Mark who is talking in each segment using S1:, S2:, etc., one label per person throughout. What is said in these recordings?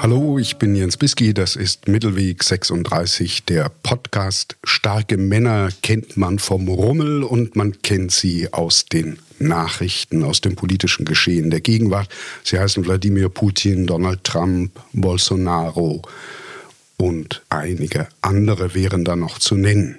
S1: Hallo, ich bin Jens Biski, das ist Mittelweg 36, der Podcast. Starke Männer kennt man vom Rummel und man kennt sie aus den Nachrichten, aus dem politischen Geschehen der Gegenwart. Sie heißen Wladimir Putin, Donald Trump, Bolsonaro und einige andere wären da noch zu nennen.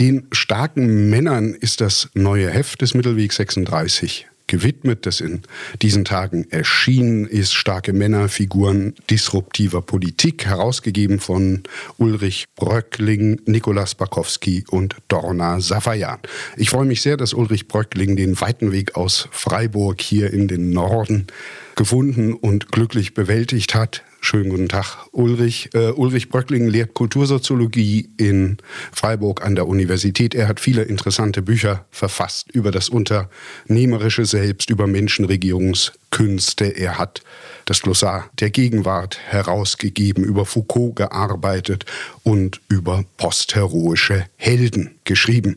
S1: Den starken Männern ist das neue Heft des Mittelweg 36 gewidmet, das in diesen Tagen erschienen ist. Starke Männer, Figuren disruptiver Politik, herausgegeben von Ulrich Bröckling, Nikolaus Bakowski und Dorna Safayan. Ich freue mich sehr, dass Ulrich Bröckling den weiten Weg aus Freiburg hier in den Norden gefunden und glücklich bewältigt hat. Schönen guten Tag, Ulrich. Uh, Ulrich Bröckling lehrt Kultursoziologie in Freiburg an der Universität. Er hat viele interessante Bücher verfasst über das unternehmerische Selbst, über Menschenregierungskünste. Er hat das Glossar der Gegenwart herausgegeben, über Foucault gearbeitet und über postheroische Helden geschrieben.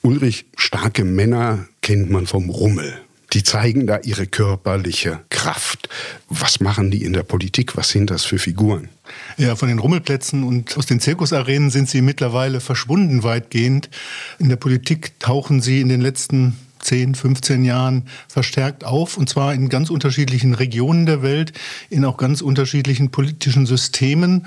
S1: Ulrich, starke Männer kennt man vom Rummel. Die zeigen da ihre körperliche Kraft. Was machen die in der Politik? Was sind das für Figuren?
S2: Ja, von den Rummelplätzen und aus den Zirkusarenen sind sie mittlerweile verschwunden weitgehend. In der Politik tauchen sie in den letzten 10, 15 Jahren verstärkt auf, und zwar in ganz unterschiedlichen Regionen der Welt, in auch ganz unterschiedlichen politischen Systemen.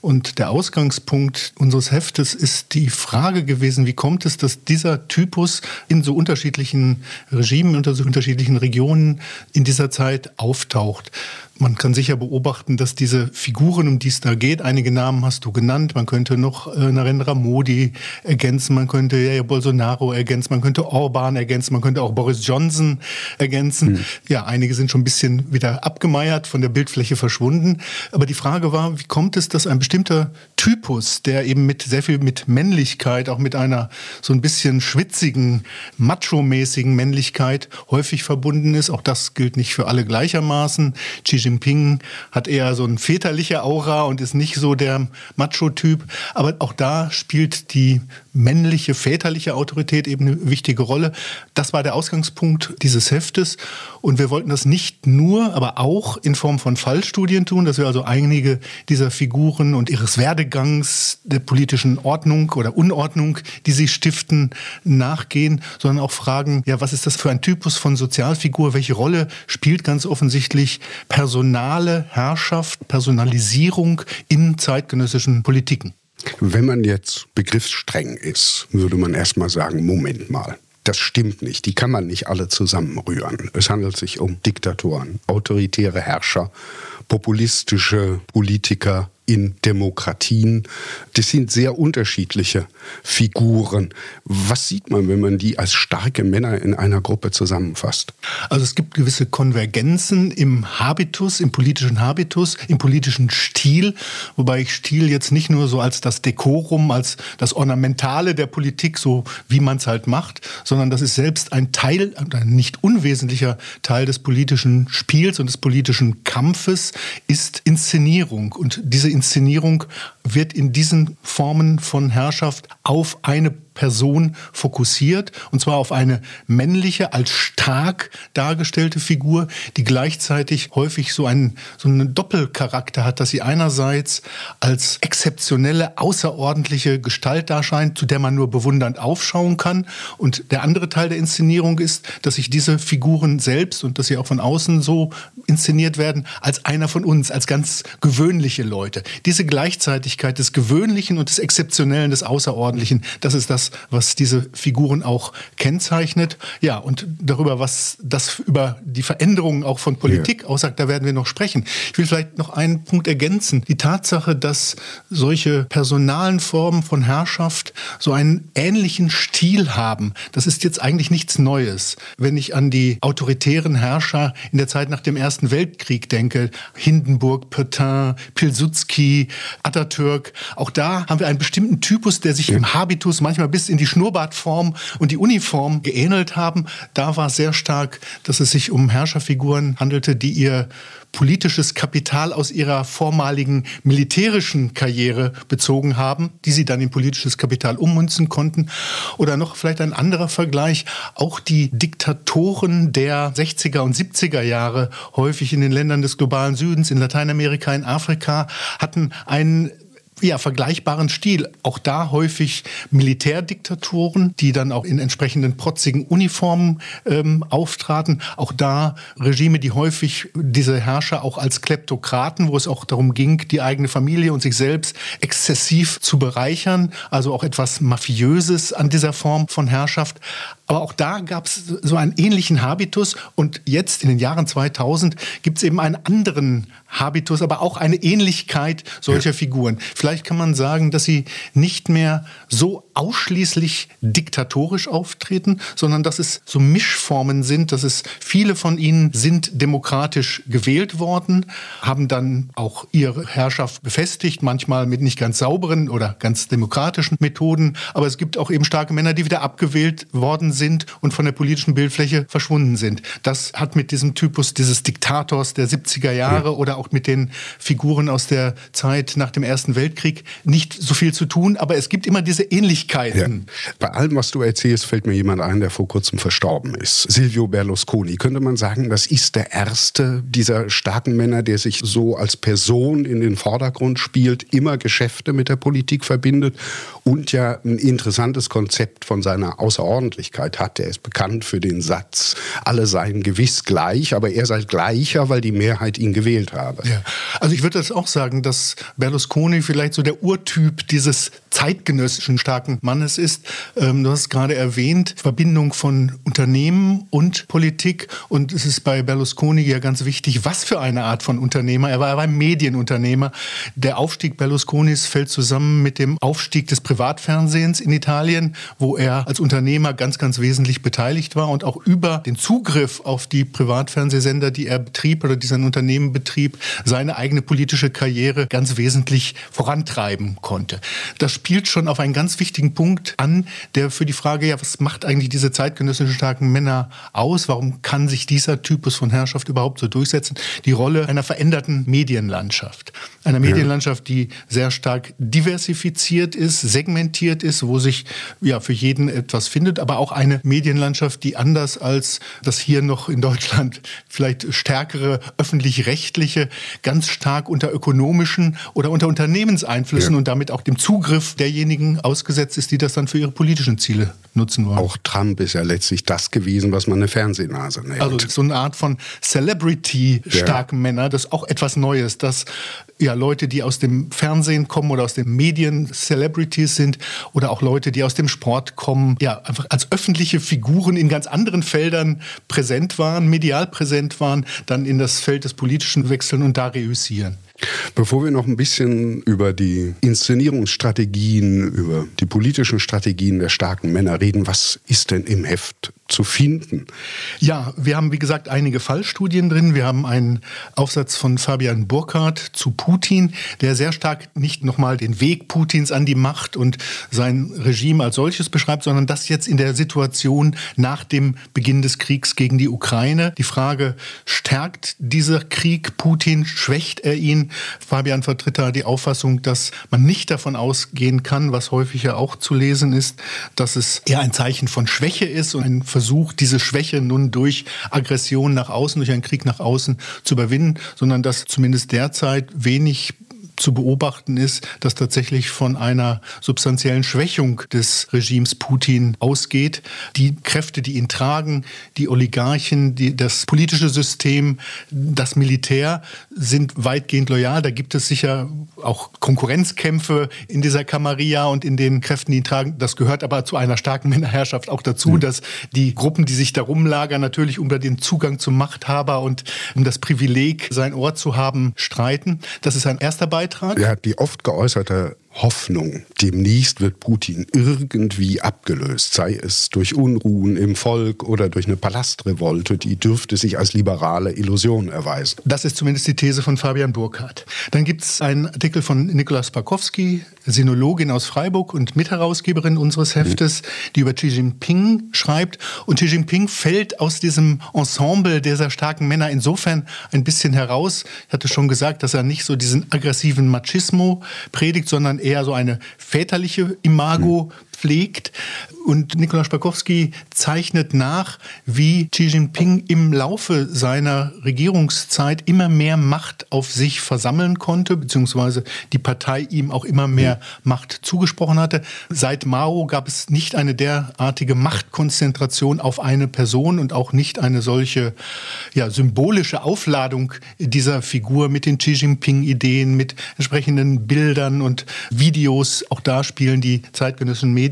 S2: Und der Ausgangspunkt unseres Heftes ist die Frage gewesen, wie kommt es, dass dieser Typus in so unterschiedlichen Regimen, unter so unterschiedlichen Regionen in dieser Zeit auftaucht. Man kann sicher beobachten, dass diese Figuren, um die es da geht, einige Namen hast du genannt. Man könnte noch äh, Narendra Modi ergänzen, man könnte ja, Bolsonaro ergänzen, man könnte Orban ergänzen, man könnte auch Boris Johnson ergänzen. Mhm. Ja, einige sind schon ein bisschen wieder abgemeiert, von der Bildfläche verschwunden. Aber die Frage war, wie kommt es, dass ein bestimmter Typus, der eben mit sehr viel mit Männlichkeit, auch mit einer so ein bisschen schwitzigen, macho-mäßigen Männlichkeit häufig verbunden ist. Auch das gilt nicht für alle gleichermaßen. Xi Jinping hat eher so ein väterliche Aura und ist nicht so der Macho-Typ. Aber auch da spielt die männliche, väterliche Autorität eben eine wichtige Rolle. Das war der Ausgangspunkt dieses Heftes. Und wir wollten das nicht nur, aber auch in Form von Fallstudien tun, dass wir also einige dieser Figuren und ihres Werdegangs der politischen Ordnung oder Unordnung, die sie stiften, nachgehen, sondern auch fragen, ja, was ist das für ein Typus von Sozialfigur? Welche Rolle spielt ganz offensichtlich Personal personale Herrschaft, Personalisierung in zeitgenössischen Politiken.
S1: Wenn man jetzt begriffsstreng ist, würde man erstmal sagen, Moment mal. Das stimmt nicht. Die kann man nicht alle zusammenrühren. Es handelt sich um Diktatoren, autoritäre Herrscher, populistische Politiker, in Demokratien. Das sind sehr unterschiedliche Figuren. Was sieht man, wenn man die als starke Männer in einer Gruppe zusammenfasst?
S2: Also es gibt gewisse Konvergenzen im Habitus, im politischen Habitus, im politischen Stil, wobei ich Stil jetzt nicht nur so als das Dekorum, als das Ornamentale der Politik, so wie man es halt macht, sondern das ist selbst ein Teil, ein nicht unwesentlicher Teil des politischen Spiels und des politischen Kampfes, ist Inszenierung. Und diese Inszenierung wird in diesen Formen von Herrschaft auf eine Person fokussiert, und zwar auf eine männliche, als stark dargestellte Figur, die gleichzeitig häufig so einen, so einen Doppelcharakter hat, dass sie einerseits als exzeptionelle, außerordentliche Gestalt darscheint, zu der man nur bewundernd aufschauen kann. Und der andere Teil der Inszenierung ist, dass sich diese Figuren selbst und dass sie auch von außen so inszeniert werden, als einer von uns, als ganz gewöhnliche Leute. Diese Gleichzeitigkeit des Gewöhnlichen und des Exzeptionellen, des Außerordentlichen, das ist das, das, was diese Figuren auch kennzeichnet. Ja, und darüber, was das über die Veränderungen auch von Politik ja. aussagt, da werden wir noch sprechen. Ich will vielleicht noch einen Punkt ergänzen. Die Tatsache, dass solche personalen Formen von Herrschaft so einen ähnlichen Stil haben, das ist jetzt eigentlich nichts Neues. Wenn ich an die autoritären Herrscher in der Zeit nach dem Ersten Weltkrieg denke, Hindenburg, Petain, Pilsudski, Atatürk, auch da haben wir einen bestimmten Typus, der sich ja. im Habitus manchmal bis in die Schnurrbartform und die Uniform geähnelt haben. Da war sehr stark, dass es sich um Herrscherfiguren handelte, die ihr politisches Kapital aus ihrer vormaligen militärischen Karriere bezogen haben, die sie dann in politisches Kapital ummünzen konnten. Oder noch vielleicht ein anderer Vergleich, auch die Diktatoren der 60er und 70er Jahre, häufig in den Ländern des globalen Südens, in Lateinamerika, in Afrika, hatten einen ja, vergleichbaren Stil. Auch da häufig Militärdiktaturen, die dann auch in entsprechenden protzigen Uniformen ähm, auftraten. Auch da Regime, die häufig diese Herrscher auch als Kleptokraten, wo es auch darum ging, die eigene Familie und sich selbst exzessiv zu bereichern. Also auch etwas Mafiöses an dieser Form von Herrschaft. Aber auch da gab es so einen ähnlichen Habitus. Und jetzt in den Jahren 2000 gibt es eben einen anderen Habitus, aber auch eine Ähnlichkeit solcher ja. Figuren. Vielleicht kann man sagen, dass sie nicht mehr so ausschließlich diktatorisch auftreten, sondern dass es so Mischformen sind, dass es viele von ihnen sind demokratisch gewählt worden, haben dann auch ihre Herrschaft befestigt, manchmal mit nicht ganz sauberen oder ganz demokratischen Methoden, aber es gibt auch eben starke Männer, die wieder abgewählt worden sind und von der politischen Bildfläche verschwunden sind. Das hat mit diesem Typus dieses Diktators der 70er Jahre ja. oder auch mit den Figuren aus der Zeit nach dem Ersten Weltkrieg nicht so viel zu tun, aber es gibt immer diese Ähnlichkeit Ähnlichkeiten.
S1: Ja. Bei allem, was du erzählst, fällt mir jemand ein, der vor kurzem verstorben ist. Silvio Berlusconi. Könnte man sagen, das ist der erste dieser starken Männer, der sich so als Person in den Vordergrund spielt, immer Geschäfte mit der Politik verbindet und ja ein interessantes Konzept von seiner Außerordentlichkeit hat. Er ist bekannt für den Satz, alle seien gewiss gleich, aber er sei gleicher, weil die Mehrheit ihn gewählt habe.
S2: Ja. Also ich würde das auch sagen, dass Berlusconi vielleicht so der Urtyp dieses zeitgenössischen starken Mannes ist. Ähm, du hast gerade erwähnt, Verbindung von Unternehmen und Politik. Und es ist bei Berlusconi ja ganz wichtig, was für eine Art von Unternehmer. Er war, er war ein Medienunternehmer. Der Aufstieg Berlusconis fällt zusammen mit dem Aufstieg des Privatfernsehens in Italien, wo er als Unternehmer ganz, ganz wesentlich beteiligt war und auch über den Zugriff auf die Privatfernsehsender, die er betrieb oder die sein Unternehmen betrieb, seine eigene politische Karriere ganz wesentlich vorantreiben konnte. Das spielt schon auf einen ganz wichtigen Punkt an, der für die Frage, ja, was macht eigentlich diese zeitgenössischen starken Männer aus? Warum kann sich dieser Typus von Herrschaft überhaupt so durchsetzen? Die Rolle einer veränderten Medienlandschaft. Einer Medienlandschaft, die sehr stark diversifiziert ist, segmentiert ist, wo sich ja für jeden etwas findet, aber auch eine Medienlandschaft, die anders als das hier noch in Deutschland vielleicht stärkere öffentlich-rechtliche ganz stark unter ökonomischen oder unter Unternehmenseinflüssen ja. und damit auch dem Zugriff derjenigen ausgesetzt ist, die das dann für ihre politischen Ziele nutzen wollen.
S1: Auch Trump ist ja letztlich das gewesen, was man eine Fernsehnase nennt.
S2: Also so eine Art von Celebrity-starken ja. Männer, das ist auch etwas Neues, dass ja Leute, die aus dem Fernsehen kommen oder aus den Medien Celebrities sind oder auch Leute, die aus dem Sport kommen, ja einfach als öffentliche Figuren in ganz anderen Feldern präsent waren, medial präsent waren, dann in das Feld des Politischen wechseln und da reüssieren.
S1: Bevor wir noch ein bisschen über die Inszenierungsstrategien, über die politischen Strategien der starken Männer reden, was ist denn im Heft zu finden?
S2: Ja, wir haben wie gesagt einige Fallstudien drin. Wir haben einen Aufsatz von Fabian Burkhardt zu Putin, der sehr stark nicht nochmal den Weg Putins an die Macht und sein Regime als solches beschreibt, sondern das jetzt in der Situation nach dem Beginn des Kriegs gegen die Ukraine. Die Frage, stärkt dieser Krieg Putin, schwächt er ihn? Fabian vertritt da die Auffassung, dass man nicht davon ausgehen kann, was häufig ja auch zu lesen ist, dass es eher ein Zeichen von Schwäche ist und ein Versuch, diese Schwäche nun durch Aggression nach außen, durch einen Krieg nach außen zu überwinden, sondern dass zumindest derzeit wenig zu beobachten ist, dass tatsächlich von einer substanziellen Schwächung des Regimes Putin ausgeht. Die Kräfte, die ihn tragen, die Oligarchen, die, das politische System, das Militär sind weitgehend loyal. Da gibt es sicher auch Konkurrenzkämpfe in dieser Camarilla und in den Kräften, die ihn tragen. Das gehört aber zu einer starken Männerherrschaft auch dazu, mhm. dass die Gruppen, die sich darum lagern, natürlich über den Zugang zum Machthaber und um das Privileg, sein Ort zu haben, streiten. Das ist ein erster Beitrag.
S1: Ja, die oft geäußerte Hoffnung, demnächst wird Putin irgendwie abgelöst, sei es durch Unruhen im Volk oder durch eine Palastrevolte, die dürfte sich als liberale Illusion erweisen.
S2: Das ist zumindest die These von Fabian Burkhardt. Dann gibt es einen Artikel von Nikolaus Parkowski, Sinologin aus Freiburg und Mitherausgeberin unseres Heftes, die über Xi Jinping schreibt. Und Xi Jinping fällt aus diesem Ensemble dieser starken Männer insofern ein bisschen heraus. Ich hatte schon gesagt, dass er nicht so diesen aggressiven Machismo predigt, sondern eher so eine väterliche Imago pflegt. Und Nikolaus Spakowski zeichnet nach, wie Xi Jinping im Laufe seiner Regierungszeit immer mehr Macht auf sich versammeln konnte, beziehungsweise die Partei ihm auch immer mehr Macht zugesprochen hatte. Seit Mao gab es nicht eine derartige Machtkonzentration auf eine Person und auch nicht eine solche ja, symbolische Aufladung dieser Figur mit den Xi Jinping-Ideen, mit entsprechenden Bildern und Videos. Auch da spielen die zeitgenössischen Medien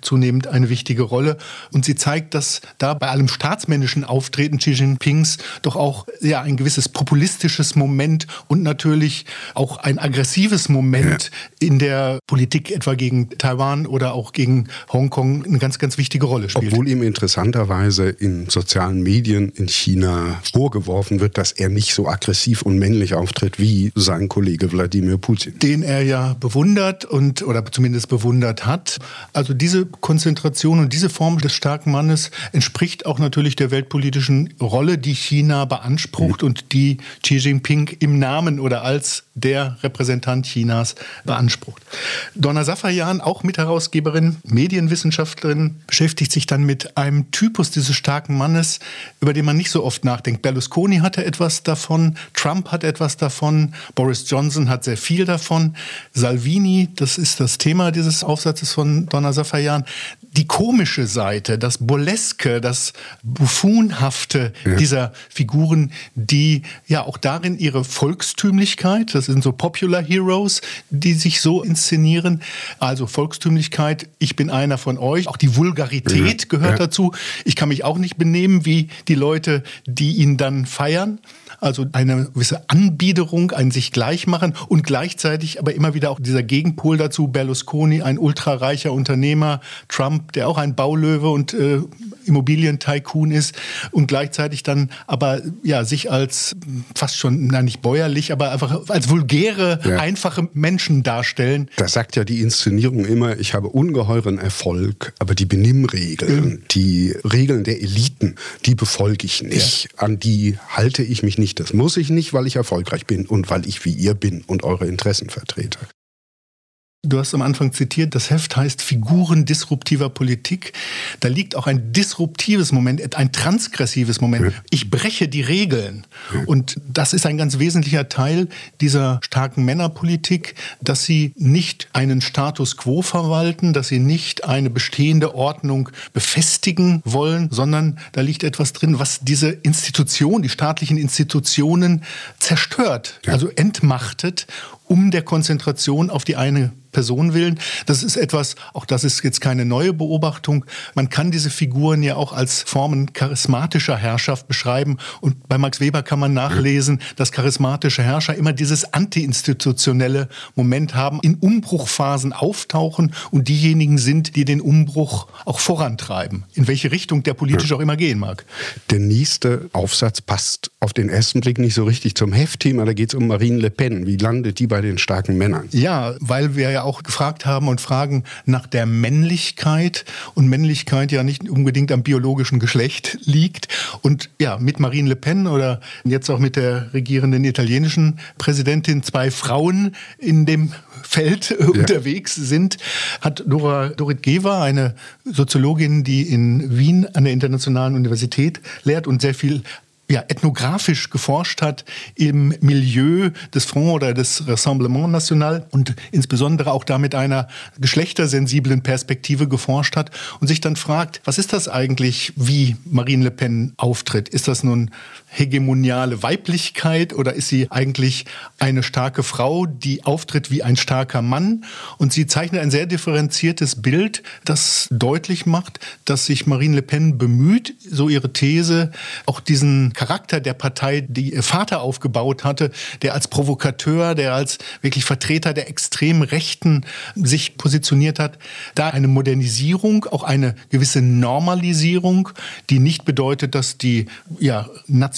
S2: zunehmend eine wichtige Rolle. Und sie zeigt, dass da bei allem staatsmännischen Auftreten Xi Jinpings doch auch ja, ein gewisses populistisches Moment und natürlich auch ein aggressives Moment ja. in der Politik etwa gegen Taiwan oder auch gegen Hongkong eine ganz, ganz wichtige Rolle spielt.
S1: Obwohl ihm interessanterweise in sozialen Medien in China vorgeworfen wird, dass er nicht so aggressiv und männlich auftritt wie sein Kollege Wladimir Putin.
S2: Den er ja bewundert und oder zumindest bewundert hat. Also diese Konzentration und diese Form des starken Mannes entspricht auch natürlich der weltpolitischen Rolle, die China beansprucht mhm. und die Xi Jinping im Namen oder als der Repräsentant Chinas beansprucht. Donna Safayan, auch Mitherausgeberin, Medienwissenschaftlerin, beschäftigt sich dann mit einem Typus dieses starken Mannes, über den man nicht so oft nachdenkt. Berlusconi hatte etwas davon, Trump hat etwas davon, Boris Johnson hat sehr viel davon, Salvini, das ist das Thema dieses Aufsatzes von Donna Safayan, die komische Seite, das Burleske, das Buffonhafte ja. dieser Figuren, die ja auch darin ihre Volkstümlichkeit, das sind so Popular Heroes, die sich so inszenieren, also Volkstümlichkeit, ich bin einer von euch, auch die Vulgarität ja. gehört ja. dazu. Ich kann mich auch nicht benehmen wie die Leute, die ihn dann feiern also eine gewisse Anbiederung, ein sich gleichmachen und gleichzeitig aber immer wieder auch dieser Gegenpol dazu, Berlusconi, ein ultrareicher Unternehmer, Trump, der auch ein Baulöwe und äh, Immobilientycoon ist und gleichzeitig dann aber ja sich als fast schon, na nicht bäuerlich, aber einfach als vulgäre, ja. einfache Menschen darstellen.
S1: Da sagt ja die Inszenierung immer, ich habe ungeheuren Erfolg, aber die Benimmregeln, mhm. die Regeln der Eliten, die befolge ich nicht. Ja. An die halte ich mich nicht. Das muss ich nicht, weil ich erfolgreich bin und weil ich wie ihr bin und eure Interessen vertrete.
S2: Du hast am Anfang zitiert, das Heft heißt Figuren disruptiver Politik. Da liegt auch ein disruptives Moment, ein transgressives Moment. Ich breche die Regeln. Und das ist ein ganz wesentlicher Teil dieser starken Männerpolitik, dass sie nicht einen Status quo verwalten, dass sie nicht eine bestehende Ordnung befestigen wollen, sondern da liegt etwas drin, was diese Institution, die staatlichen Institutionen zerstört, also entmachtet um der Konzentration auf die eine Person willen. Das ist etwas, auch das ist jetzt keine neue Beobachtung. Man kann diese Figuren ja auch als Formen charismatischer Herrschaft beschreiben. Und bei Max Weber kann man nachlesen, dass charismatische Herrscher immer dieses antiinstitutionelle Moment haben, in Umbruchphasen auftauchen und diejenigen sind, die den Umbruch auch vorantreiben. In welche Richtung der politisch auch immer gehen mag.
S1: Der nächste Aufsatz passt auf den ersten Blick nicht so richtig zum Heftthema. Da geht es um Marine Le Pen. Wie landet die bei den starken Männern?
S2: Ja, weil wir ja auch gefragt haben und fragen nach der Männlichkeit und Männlichkeit ja nicht unbedingt am biologischen Geschlecht liegt. Und ja, mit Marine Le Pen oder jetzt auch mit der regierenden italienischen Präsidentin zwei Frauen in dem Feld ja. unterwegs sind, hat Dora Dorit Gewer, eine Soziologin, die in Wien an der Internationalen Universität lehrt und sehr viel ja, ethnografisch geforscht hat im Milieu des Front oder des Rassemblement National und insbesondere auch da mit einer geschlechtersensiblen Perspektive geforscht hat und sich dann fragt, was ist das eigentlich, wie Marine Le Pen auftritt? Ist das nun hegemoniale Weiblichkeit oder ist sie eigentlich eine starke Frau, die auftritt wie ein starker Mann? Und sie zeichnet ein sehr differenziertes Bild, das deutlich macht, dass sich Marine Le Pen bemüht, so ihre These, auch diesen Charakter der Partei, die ihr Vater aufgebaut hatte, der als Provokateur, der als wirklich Vertreter der extremen Rechten sich positioniert hat, da eine Modernisierung, auch eine gewisse Normalisierung, die nicht bedeutet, dass die ja,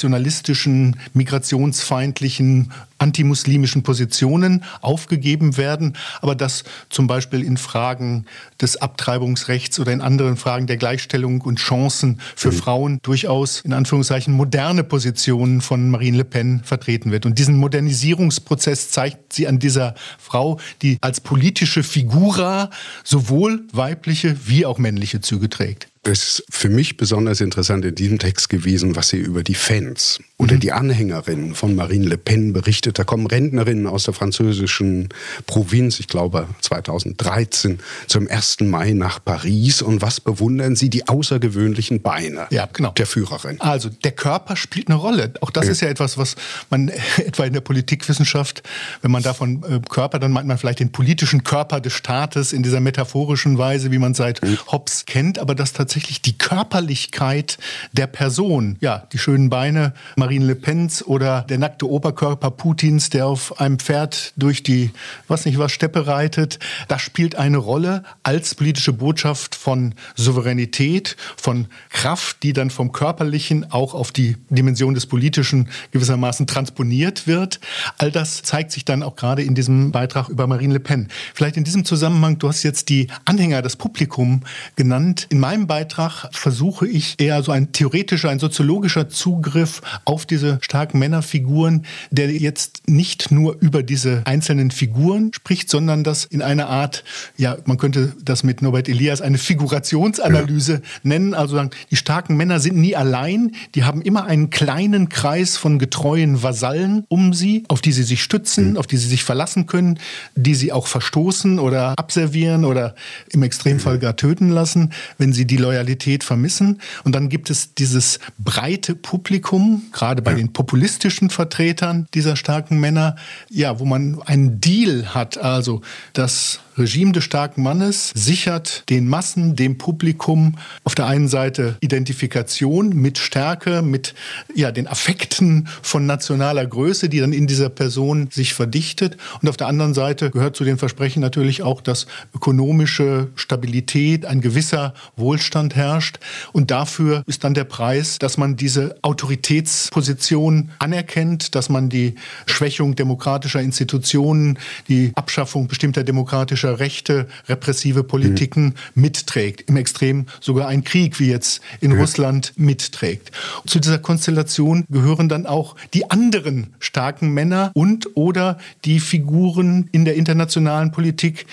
S2: nationalistischen, migrationsfeindlichen antimuslimischen Positionen aufgegeben werden, aber dass zum Beispiel in Fragen des Abtreibungsrechts oder in anderen Fragen der Gleichstellung und Chancen für mhm. Frauen durchaus in Anführungszeichen moderne Positionen von Marine Le Pen vertreten wird. Und diesen Modernisierungsprozess zeigt sie an dieser Frau, die als politische Figura sowohl weibliche wie auch männliche Züge trägt.
S1: Es ist für mich besonders interessant in diesem Text gewesen, was sie über die Fans oder die Anhängerinnen von Marine Le Pen berichtet. Da kommen Rentnerinnen aus der französischen Provinz, ich glaube 2013, zum 1. Mai nach Paris. Und was bewundern sie? Die außergewöhnlichen Beine
S2: ja, genau.
S1: der Führerin.
S2: Also der Körper spielt eine Rolle. Auch das ja. ist ja etwas, was man etwa in der Politikwissenschaft, wenn man davon äh, Körper, dann meint man vielleicht den politischen Körper des Staates in dieser metaphorischen Weise, wie man seit mhm. Hobbes kennt. Aber das tatsächlich tatsächlich die Körperlichkeit der Person. Ja, die schönen Beine Marine Le Pens oder der nackte Oberkörper Putins, der auf einem Pferd durch die, was nicht was, Steppe reitet. Das spielt eine Rolle als politische Botschaft von Souveränität, von Kraft, die dann vom Körperlichen auch auf die Dimension des Politischen gewissermaßen transponiert wird. All das zeigt sich dann auch gerade in diesem Beitrag über Marine Le Pen. Vielleicht in diesem Zusammenhang, du hast jetzt die Anhänger, das Publikum genannt. In meinem Beitrag versuche ich eher so ein theoretischer, ein soziologischer Zugriff auf diese starken Männerfiguren, der jetzt nicht nur über diese einzelnen Figuren spricht, sondern das in einer Art, ja, man könnte das mit Norbert Elias eine Figurationsanalyse ja. nennen. Also sagen, die starken Männer sind nie allein, die haben immer einen kleinen Kreis von getreuen Vasallen um sie, auf die sie sich stützen, mhm. auf die sie sich verlassen können, die sie auch verstoßen oder abservieren oder im Extremfall gar töten lassen, wenn sie die Loyalität vermissen. Und dann gibt es dieses breite Publikum, gerade bei ja. den populistischen Vertretern dieser starken Männer, ja, wo man einen Deal hat, also dass Regime des starken Mannes sichert den Massen, dem Publikum auf der einen Seite Identifikation mit Stärke, mit ja, den Affekten von nationaler Größe, die dann in dieser Person sich verdichtet. Und auf der anderen Seite gehört zu den Versprechen natürlich auch, dass ökonomische Stabilität, ein gewisser Wohlstand herrscht. Und dafür ist dann der Preis, dass man diese Autoritätsposition anerkennt, dass man die Schwächung demokratischer Institutionen, die Abschaffung bestimmter demokratischer politischer Rechte, repressive Politiken mhm. mitträgt. Im Extrem sogar ein Krieg wie jetzt in ja. Russland mitträgt. Zu dieser Konstellation gehören dann auch die anderen starken Männer und oder die Figuren in der internationalen Politik,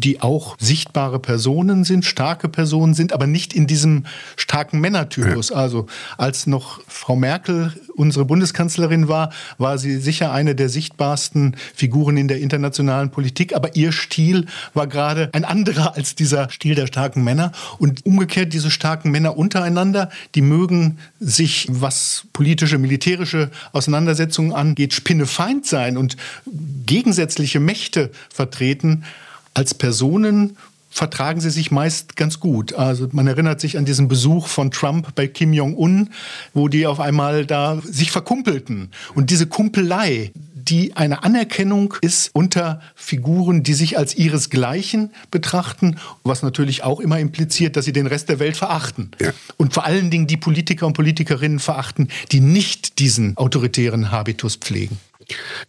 S2: die auch sichtbare Personen sind, starke Personen sind, aber nicht in diesem starken Männertypus. Ja. Also als noch Frau Merkel unsere Bundeskanzlerin war, war sie sicher eine der sichtbarsten Figuren in der internationalen Politik, aber ihr Stil war gerade ein anderer als dieser Stil der starken Männer. Und umgekehrt, diese starken Männer untereinander, die mögen sich, was politische, militärische Auseinandersetzungen angeht, spinnefeind sein und gegensätzliche Mächte vertreten als Personen vertragen sie sich meist ganz gut. Also man erinnert sich an diesen Besuch von Trump bei Kim Jong-un, wo die auf einmal da sich verkumpelten. Und diese Kumpelei, die eine Anerkennung ist unter Figuren, die sich als ihresgleichen betrachten, was natürlich auch immer impliziert, dass sie den Rest der Welt verachten. Ja. Und vor allen Dingen die Politiker und Politikerinnen verachten, die nicht diesen autoritären Habitus pflegen.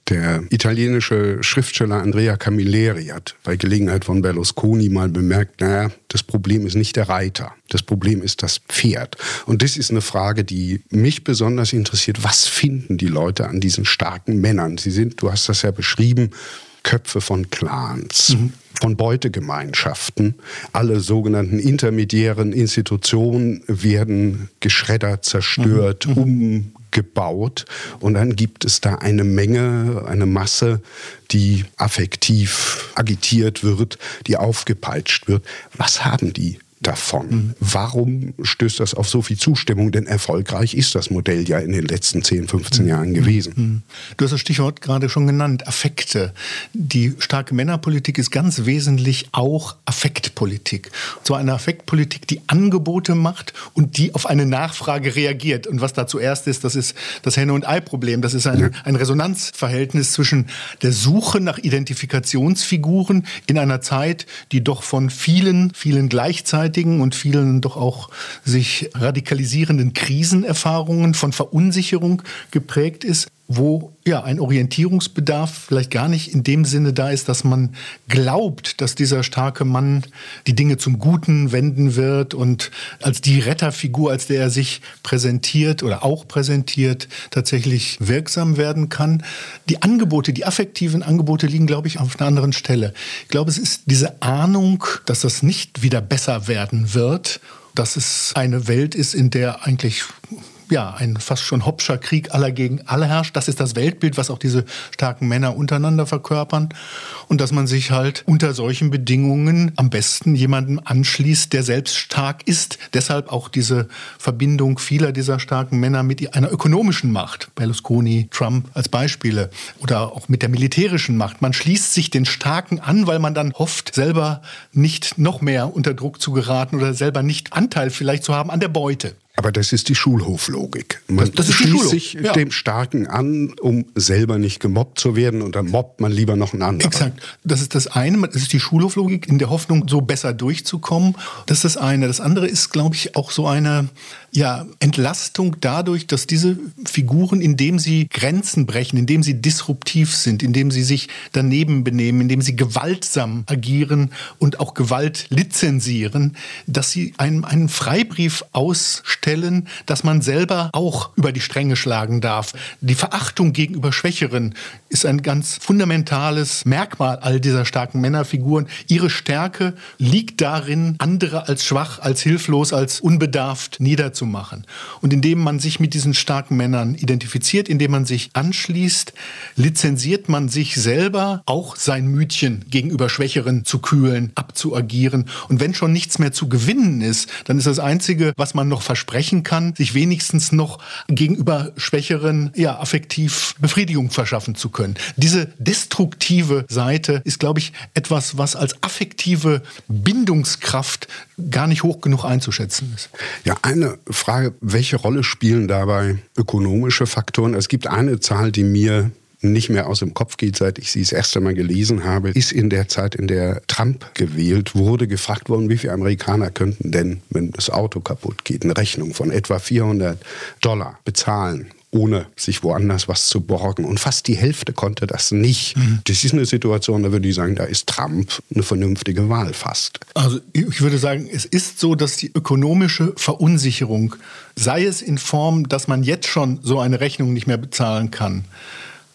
S1: Der italienische Schriftsteller Andrea Camilleri hat bei Gelegenheit von Berlusconi mal bemerkt, naja, das Problem ist nicht der Reiter, das Problem ist das Pferd. Und das ist eine Frage, die mich besonders interessiert. Was finden die Leute an diesen starken Männern? Sie sind, du hast das ja beschrieben, Köpfe von Clans. Mhm von Beutegemeinschaften. Alle sogenannten intermediären Institutionen werden geschreddert, zerstört, mhm. Gebaut und dann gibt es da eine Menge, eine Masse, die affektiv agitiert wird, die aufgepeitscht wird. Was haben die davon. Mhm. Warum stößt das auf so viel Zustimmung? Denn erfolgreich ist das Modell ja in den letzten 10, 15 mhm. Jahren gewesen. Mhm.
S2: Du hast das Stichwort gerade schon genannt, Affekte. Die starke Männerpolitik ist ganz wesentlich auch Affektpolitik. Und zwar eine Affektpolitik, die Angebote macht und die auf eine Nachfrage reagiert. Und was da zuerst ist, das ist das Henne- und Ei-Problem. Das ist ein, ja. ein Resonanzverhältnis zwischen der Suche nach Identifikationsfiguren in einer Zeit, die doch von vielen, vielen gleichzeitig gegenseitigen und vielen doch auch sich radikalisierenden Krisenerfahrungen von Verunsicherung geprägt ist, wo ja ein Orientierungsbedarf vielleicht gar nicht in dem Sinne da ist, dass man glaubt, dass dieser starke Mann die Dinge zum Guten wenden wird und als die Retterfigur, als der er sich präsentiert oder auch präsentiert, tatsächlich wirksam werden kann. Die Angebote, die affektiven Angebote liegen, glaube ich, auf einer anderen Stelle. Ich glaube, es ist diese Ahnung, dass das nicht wieder besser werden wird, dass es eine Welt ist, in der eigentlich ja, ein fast schon Hobbscher Krieg aller gegen alle herrscht. Das ist das Weltbild, was auch diese starken Männer untereinander verkörpern. Und dass man sich halt unter solchen Bedingungen am besten jemandem anschließt, der selbst stark ist. Deshalb auch diese Verbindung vieler dieser starken Männer mit einer ökonomischen Macht. Berlusconi, Trump als Beispiele. Oder auch mit der militärischen Macht. Man schließt sich den Starken an, weil man dann hofft, selber nicht noch mehr unter Druck zu geraten oder selber nicht Anteil vielleicht zu haben an der Beute.
S1: Aber das ist die Schulhoflogik. Man das, das schließt sich ja. dem Starken an, um selber nicht gemobbt zu werden und dann mobbt man lieber noch einen anderen.
S2: Exakt. Das ist das eine. Das ist die Schulhoflogik in der Hoffnung, so besser durchzukommen. Das ist das eine. Das andere ist, glaube ich, auch so eine ja, Entlastung dadurch, dass diese Figuren, indem sie Grenzen brechen, indem sie disruptiv sind, indem sie sich daneben benehmen, indem sie gewaltsam agieren und auch Gewalt lizenzieren, dass sie einem einen Freibrief ausstellen, dass man selber auch über die Stränge schlagen darf. Die Verachtung gegenüber Schwächeren ist ein ganz fundamentales Merkmal all dieser starken Männerfiguren. Ihre Stärke liegt darin, andere als schwach, als hilflos, als unbedarft niederzuschlagen zu machen. Und indem man sich mit diesen starken Männern identifiziert, indem man sich anschließt, lizenziert man sich selber auch sein Mütchen gegenüber Schwächeren zu kühlen, abzuagieren. Und wenn schon nichts mehr zu gewinnen ist, dann ist das Einzige, was man noch versprechen kann, sich wenigstens noch gegenüber Schwächeren ja, affektiv Befriedigung verschaffen zu können. Diese destruktive Seite ist, glaube ich, etwas, was als affektive Bindungskraft gar nicht hoch genug einzuschätzen ist.
S1: Ja, eine Frage, welche Rolle spielen dabei ökonomische Faktoren? Es gibt eine Zahl, die mir nicht mehr aus dem Kopf geht, seit ich sie das erste Mal gelesen habe, ist in der Zeit, in der Trump gewählt wurde, gefragt worden, wie viele Amerikaner könnten denn, wenn das Auto kaputt geht, eine Rechnung von etwa 400 Dollar bezahlen ohne sich woanders was zu borgen. Und fast die Hälfte konnte das nicht. Mhm. Das ist eine Situation, da würde ich sagen, da ist Trump eine vernünftige Wahl fast.
S2: Also ich würde sagen, es ist so, dass die ökonomische Verunsicherung, sei es in Form, dass man jetzt schon so eine Rechnung nicht mehr bezahlen kann,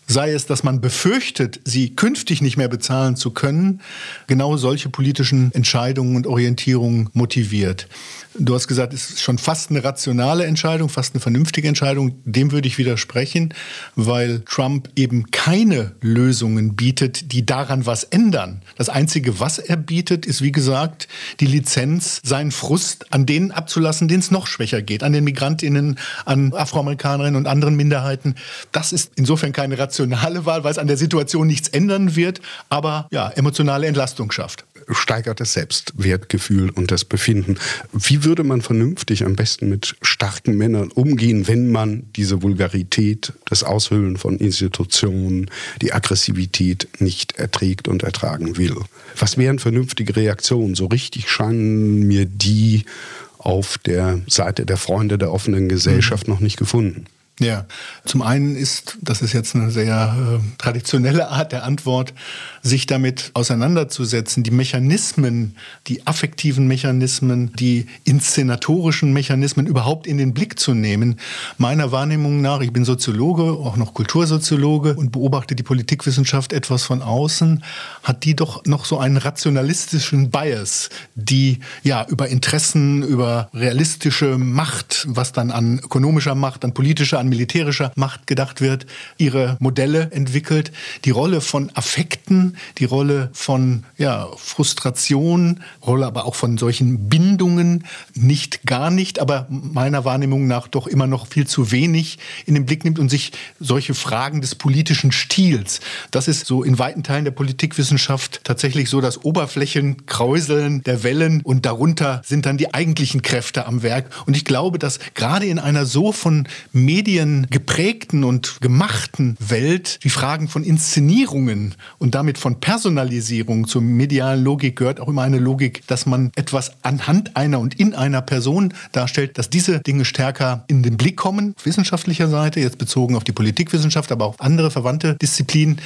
S2: sei es, dass man befürchtet, sie künftig nicht mehr bezahlen zu können, genau solche politischen Entscheidungen und Orientierungen motiviert. Du hast gesagt, es ist schon fast eine rationale Entscheidung, fast eine vernünftige Entscheidung. Dem würde ich widersprechen, weil Trump eben keine Lösungen bietet, die daran was ändern. Das Einzige, was er bietet, ist, wie gesagt, die Lizenz, seinen Frust an denen abzulassen, denen es noch schwächer geht, an den Migrantinnen, an Afroamerikanerinnen und anderen Minderheiten. Das ist insofern keine rationale Wahl, weil es an der Situation nichts ändern wird, aber ja, emotionale Entlastung schafft
S1: steigert das Selbstwertgefühl und das Befinden. Wie würde man vernünftig am besten mit starken Männern umgehen, wenn man diese Vulgarität, das Aushöhlen von Institutionen, die Aggressivität nicht erträgt und ertragen will? Was wären vernünftige Reaktionen? So richtig scheinen mir die auf der Seite der Freunde der offenen Gesellschaft mhm. noch nicht gefunden.
S2: Ja, zum einen ist, das ist jetzt eine sehr äh, traditionelle Art der Antwort, sich damit auseinanderzusetzen, die Mechanismen, die affektiven Mechanismen, die inszenatorischen Mechanismen überhaupt in den Blick zu nehmen. Meiner Wahrnehmung nach, ich bin Soziologe, auch noch Kultursoziologe und beobachte die Politikwissenschaft etwas von außen, hat die doch noch so einen rationalistischen Bias, die ja über Interessen, über realistische Macht, was dann an ökonomischer Macht, an politischer, an militärischer Macht gedacht wird, ihre Modelle entwickelt. Die Rolle von Affekten, die Rolle von ja, Frustration, Rolle aber auch von solchen Bindungen nicht gar nicht, aber meiner Wahrnehmung nach doch immer noch viel zu wenig in den Blick nimmt und sich solche Fragen des politischen Stils, das ist so in weiten Teilen der Politikwissenschaft tatsächlich so das Oberflächenkräuseln der Wellen und darunter sind dann die eigentlichen Kräfte am Werk. Und ich glaube, dass gerade in einer so von Medien geprägten und gemachten Welt die Fragen von Inszenierungen und damit von Personalisierung. Zur medialen Logik gehört auch immer eine Logik, dass man etwas anhand einer und in einer Person darstellt, dass diese Dinge stärker in den Blick kommen, auf wissenschaftlicher Seite, jetzt bezogen auf die Politikwissenschaft, aber auch andere verwandte Disziplinen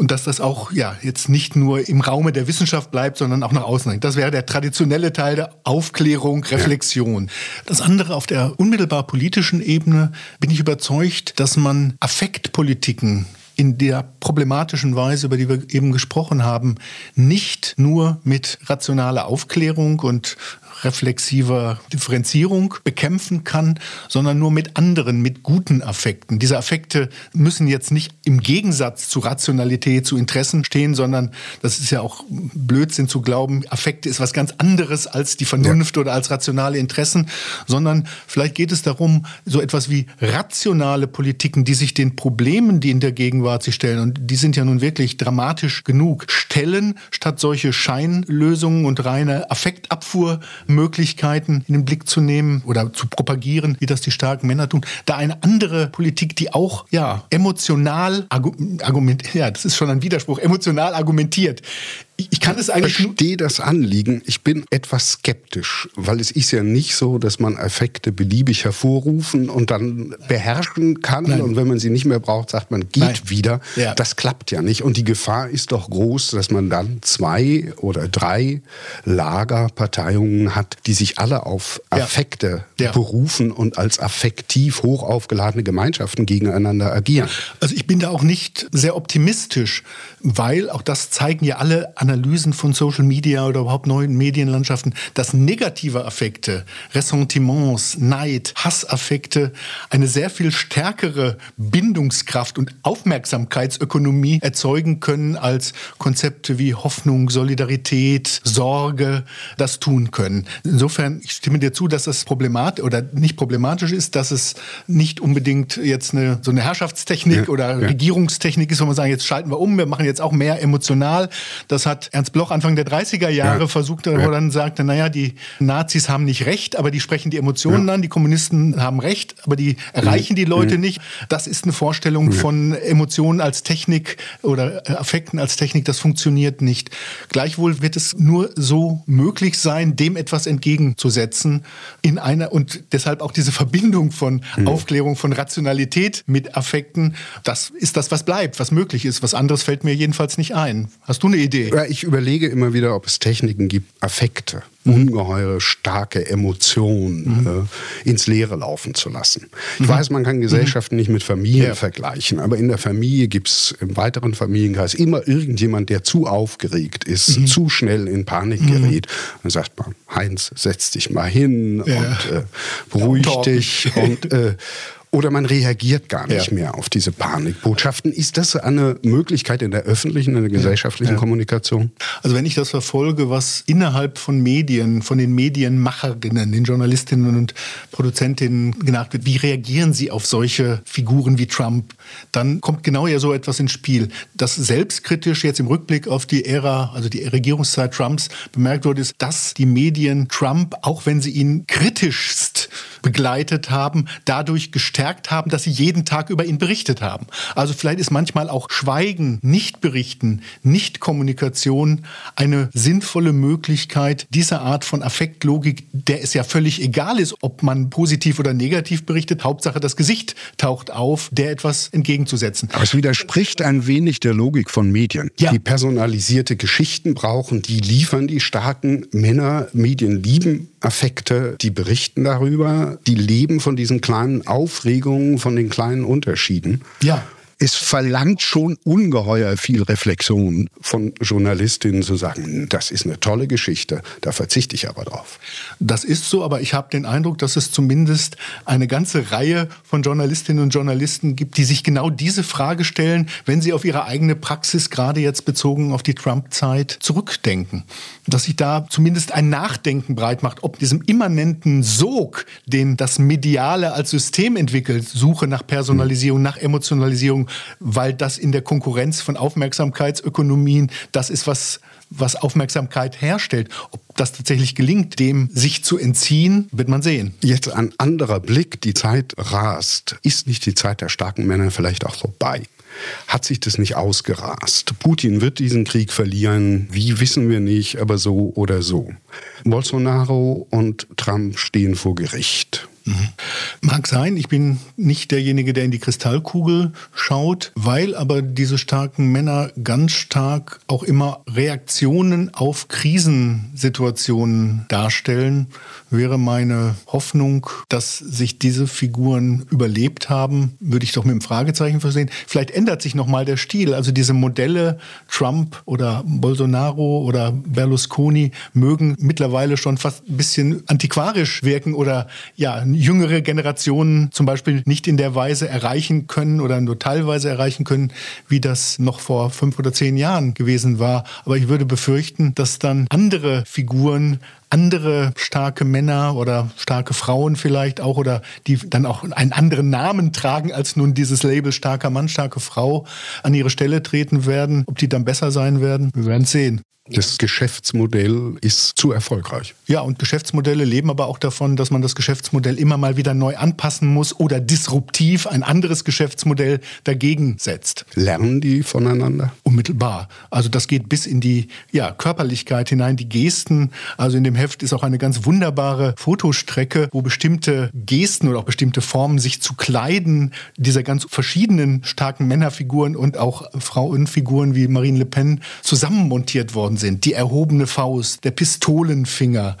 S2: und dass das auch ja jetzt nicht nur im Raume der Wissenschaft bleibt, sondern auch nach außen dringt. Das wäre der traditionelle Teil der Aufklärung, Reflexion. Das andere auf der unmittelbar politischen Ebene bin ich überzeugt, dass man Affektpolitiken in der problematischen Weise, über die wir eben gesprochen haben, nicht nur mit rationaler Aufklärung und reflexiver Differenzierung bekämpfen kann, sondern nur mit anderen, mit guten Affekten. Diese Affekte müssen jetzt nicht im Gegensatz zu Rationalität, zu Interessen stehen, sondern das ist ja auch Blödsinn zu glauben, Affekte ist was ganz anderes als die Vernunft ja. oder als rationale Interessen, sondern vielleicht geht es darum, so etwas wie rationale Politiken, die sich den Problemen, die in der Gegenwart sich stellen, und die sind ja nun wirklich dramatisch genug, stellen, statt solche Scheinlösungen und reine Affektabfuhr Möglichkeiten in den Blick zu nehmen oder zu propagieren, wie das die starken Männer tun. Da eine andere Politik, die auch ja emotional argumentiert, ja, das ist schon ein Widerspruch, emotional argumentiert, ich kann es eigentlich.
S1: Ich verstehe das Anliegen. Ich bin etwas skeptisch, weil es ist ja nicht so, dass man Effekte beliebig hervorrufen und dann beherrschen kann. Nein. Und wenn man sie nicht mehr braucht, sagt man, geht Nein. wieder. Ja. Das klappt ja nicht. Und die Gefahr ist doch groß, dass man dann zwei oder drei Lagerparteien hat, die sich alle auf Affekte ja. berufen und als affektiv hoch aufgeladene Gemeinschaften gegeneinander agieren.
S2: Also ich bin da auch nicht sehr optimistisch, weil auch das zeigen ja alle an Analysen von Social Media oder überhaupt neuen Medienlandschaften, dass negative Affekte, Ressentiments, Neid, Hassaffekte eine sehr viel stärkere Bindungskraft und Aufmerksamkeitsökonomie erzeugen können, als Konzepte wie Hoffnung, Solidarität, Sorge das tun können. Insofern, ich stimme dir zu, dass das problematisch oder nicht problematisch ist, dass es nicht unbedingt jetzt eine, so eine Herrschaftstechnik ja, oder ja. Regierungstechnik ist, wo man sagen, jetzt schalten wir um, wir machen jetzt auch mehr emotional. Das hat hat Ernst Bloch Anfang der 30er Jahre ja. versucht, wo er dann sagte, naja, die Nazis haben nicht recht, aber die sprechen die Emotionen an, die Kommunisten haben recht, aber die erreichen die Leute mhm. nicht. Das ist eine Vorstellung von Emotionen als Technik oder Affekten als Technik, das funktioniert nicht. Gleichwohl wird es nur so möglich sein, dem etwas entgegenzusetzen in einer und deshalb auch diese Verbindung von mhm. Aufklärung, von Rationalität mit Affekten, das ist das, was bleibt, was möglich ist. Was anderes fällt mir jedenfalls nicht ein. Hast du eine Idee?
S1: Ja, ich überlege immer wieder, ob es Techniken gibt, Affekte, mhm. ungeheure starke Emotionen mhm. äh, ins Leere laufen zu lassen. Ich mhm. weiß, man kann Gesellschaften nicht mit Familien ja. vergleichen, aber in der Familie gibt es im weiteren Familienkreis immer irgendjemand, der zu aufgeregt ist, mhm. zu schnell in Panik mhm. gerät. Dann sagt man, Heinz, setz dich mal hin ja. und äh, beruhig dich und äh, oder man reagiert gar nicht ja. mehr auf diese Panikbotschaften. Ist das eine Möglichkeit in der öffentlichen, in der gesellschaftlichen ja. Kommunikation?
S2: Also wenn ich das verfolge, was innerhalb von Medien, von den Medienmacherinnen, den Journalistinnen und Produzentinnen genannt wird, wie reagieren sie auf solche Figuren wie Trump, dann kommt genau ja so etwas ins Spiel. Das selbstkritisch jetzt im Rückblick auf die Ära, also die Regierungszeit Trumps bemerkt wurde, ist, dass die Medien Trump, auch wenn sie ihn kritischst begleitet haben, dadurch gestärkt haben, dass sie jeden Tag über ihn berichtet haben. Also vielleicht ist manchmal auch Schweigen, Nicht-Berichten, Nicht-Kommunikation eine sinnvolle Möglichkeit, diese Art von Affektlogik, der es ja völlig egal ist, ob man positiv oder negativ berichtet, Hauptsache das Gesicht taucht auf, der etwas entgegenzusetzen.
S1: Aber es widerspricht ein wenig der Logik von Medien, ja. die personalisierte Geschichten brauchen, die liefern die starken Männer. Medien lieben Affekte, die berichten darüber, die leben von diesen kleinen Aufregungen, von den kleinen Unterschieden.
S2: Ja.
S1: Es verlangt schon ungeheuer viel Reflexion von Journalistinnen zu sagen, das ist eine tolle Geschichte, da verzichte ich aber drauf.
S2: Das ist so, aber ich habe den Eindruck, dass es zumindest eine ganze Reihe von Journalistinnen und Journalisten gibt, die sich genau diese Frage stellen, wenn sie auf ihre eigene Praxis, gerade jetzt bezogen auf die Trump-Zeit, zurückdenken. Dass sich da zumindest ein Nachdenken breit macht, ob diesem immanenten Sog, den das Mediale als System entwickelt, Suche nach Personalisierung, nach Emotionalisierung, weil das in der Konkurrenz von Aufmerksamkeitsökonomien das ist, was was Aufmerksamkeit herstellt. Ob das tatsächlich gelingt, dem sich zu entziehen, wird man sehen.
S1: Jetzt ein anderer Blick. Die Zeit rast. Ist nicht die Zeit der starken Männer vielleicht auch vorbei? Hat sich das nicht ausgerast? Putin wird diesen Krieg verlieren. Wie wissen wir nicht, aber so oder so. Bolsonaro und Trump stehen vor Gericht.
S2: Mhm. Mag sein, ich bin nicht derjenige, der in die Kristallkugel schaut, weil aber diese starken Männer ganz stark auch immer Reaktionen auf Krisensituationen darstellen, wäre meine Hoffnung, dass sich diese Figuren überlebt haben, würde ich doch mit einem Fragezeichen versehen. Vielleicht ändert sich nochmal der Stil. Also diese Modelle Trump oder Bolsonaro oder Berlusconi mögen mittlerweile schon fast ein bisschen antiquarisch wirken oder ja, jüngere Generationen zum Beispiel nicht in der Weise erreichen können oder nur teilweise erreichen können, wie das noch vor fünf oder zehn Jahren gewesen war. Aber ich würde befürchten, dass dann andere Figuren andere starke Männer oder starke Frauen vielleicht auch oder die dann auch einen anderen Namen tragen als nun dieses Label starker Mann, starke Frau an ihre Stelle treten werden. Ob die dann besser sein werden, wir werden sehen.
S1: Das Geschäftsmodell ist zu erfolgreich.
S2: Ja, und Geschäftsmodelle leben aber auch davon, dass man das Geschäftsmodell immer mal wieder neu anpassen muss oder disruptiv ein anderes Geschäftsmodell dagegen setzt.
S1: Lernen die voneinander?
S2: Unmittelbar. Also das geht bis in die ja, Körperlichkeit hinein, die Gesten. Also in dem Heft ist auch eine ganz wunderbare Fotostrecke, wo bestimmte Gesten oder auch bestimmte Formen sich zu kleiden dieser ganz verschiedenen starken Männerfiguren und auch Frauenfiguren wie Marine Le Pen zusammenmontiert worden sind. Die erhobene Faust, der Pistolenfinger,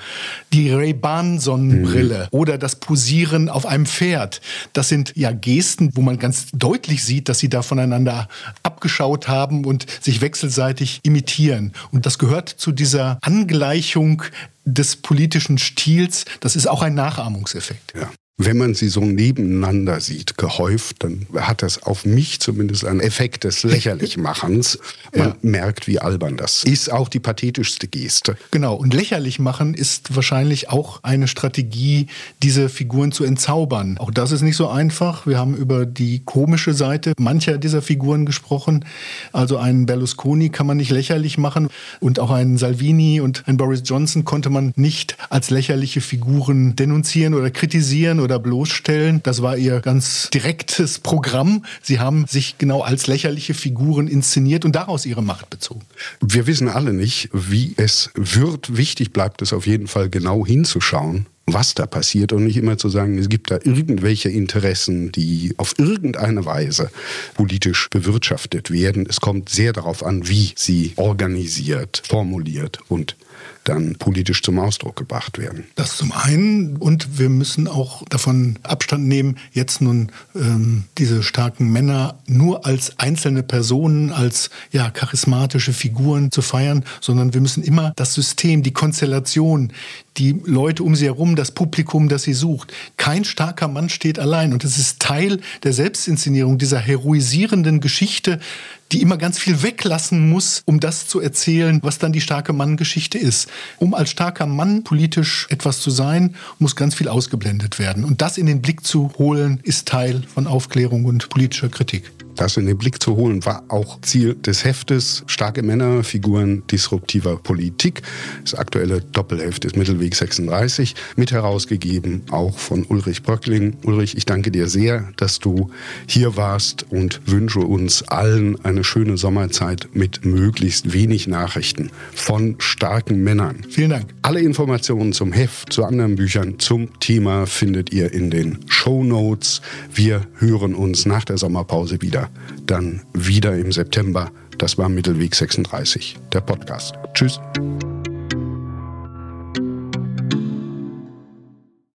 S2: die Ray-Ban-Sonnenbrille mhm. oder das Posieren auf einem Pferd. Das sind ja Gesten, wo man ganz deutlich sieht, dass sie da voneinander abgeschaut haben und sich wechselseitig imitieren. Und das gehört zu dieser Angleichung des politischen Stils. Das ist auch ein Nachahmungseffekt.
S1: Ja wenn man sie so nebeneinander sieht, gehäuft, dann hat das auf mich zumindest einen Effekt des Lächerlichmachens. Man ja. merkt, wie albern das ist. Auch die pathetischste Geste.
S2: Genau. Und lächerlich machen ist wahrscheinlich auch eine Strategie, diese Figuren zu entzaubern. Auch das ist nicht so einfach. Wir haben über die komische Seite mancher dieser Figuren gesprochen. Also einen Berlusconi kann man nicht lächerlich machen und auch einen Salvini und einen Boris Johnson konnte man nicht als lächerliche Figuren denunzieren oder kritisieren oder oder bloßstellen. Das war ihr ganz direktes Programm. Sie haben sich genau als lächerliche Figuren inszeniert und daraus ihre Macht bezogen.
S1: Wir wissen alle nicht, wie es wird. Wichtig bleibt es auf jeden Fall genau hinzuschauen was da passiert und nicht immer zu sagen, es gibt da irgendwelche Interessen, die auf irgendeine Weise politisch bewirtschaftet werden. Es kommt sehr darauf an, wie sie organisiert, formuliert und dann politisch zum Ausdruck gebracht werden.
S2: Das zum einen und wir müssen auch davon Abstand nehmen, jetzt nun ähm, diese starken Männer nur als einzelne Personen, als ja, charismatische Figuren zu feiern, sondern wir müssen immer das System, die Konstellation, die Leute um sie herum, das Publikum, das sie sucht. Kein starker Mann steht allein und es ist Teil der Selbstinszenierung dieser heroisierenden Geschichte, die immer ganz viel weglassen muss, um das zu erzählen, was dann die starke Mann-Geschichte ist. Um als starker Mann politisch etwas zu sein, muss ganz viel ausgeblendet werden. Und das in den Blick zu holen, ist Teil von Aufklärung und politischer Kritik.
S1: Das in den Blick zu holen, war auch Ziel des Heftes Starke Männer, Figuren disruptiver Politik. Das aktuelle Doppelheft ist Mittelweg 36, mit herausgegeben, auch von Ulrich Bröckling. Ulrich, ich danke dir sehr, dass du hier warst und wünsche uns allen eine schöne Sommerzeit mit möglichst wenig Nachrichten von starken Männern.
S2: Vielen Dank.
S1: Alle Informationen zum Heft, zu anderen Büchern, zum Thema findet ihr in den Show Notes. Wir hören uns nach der Sommerpause wieder dann wieder im September. Das war Mittelweg 36, der Podcast. Tschüss.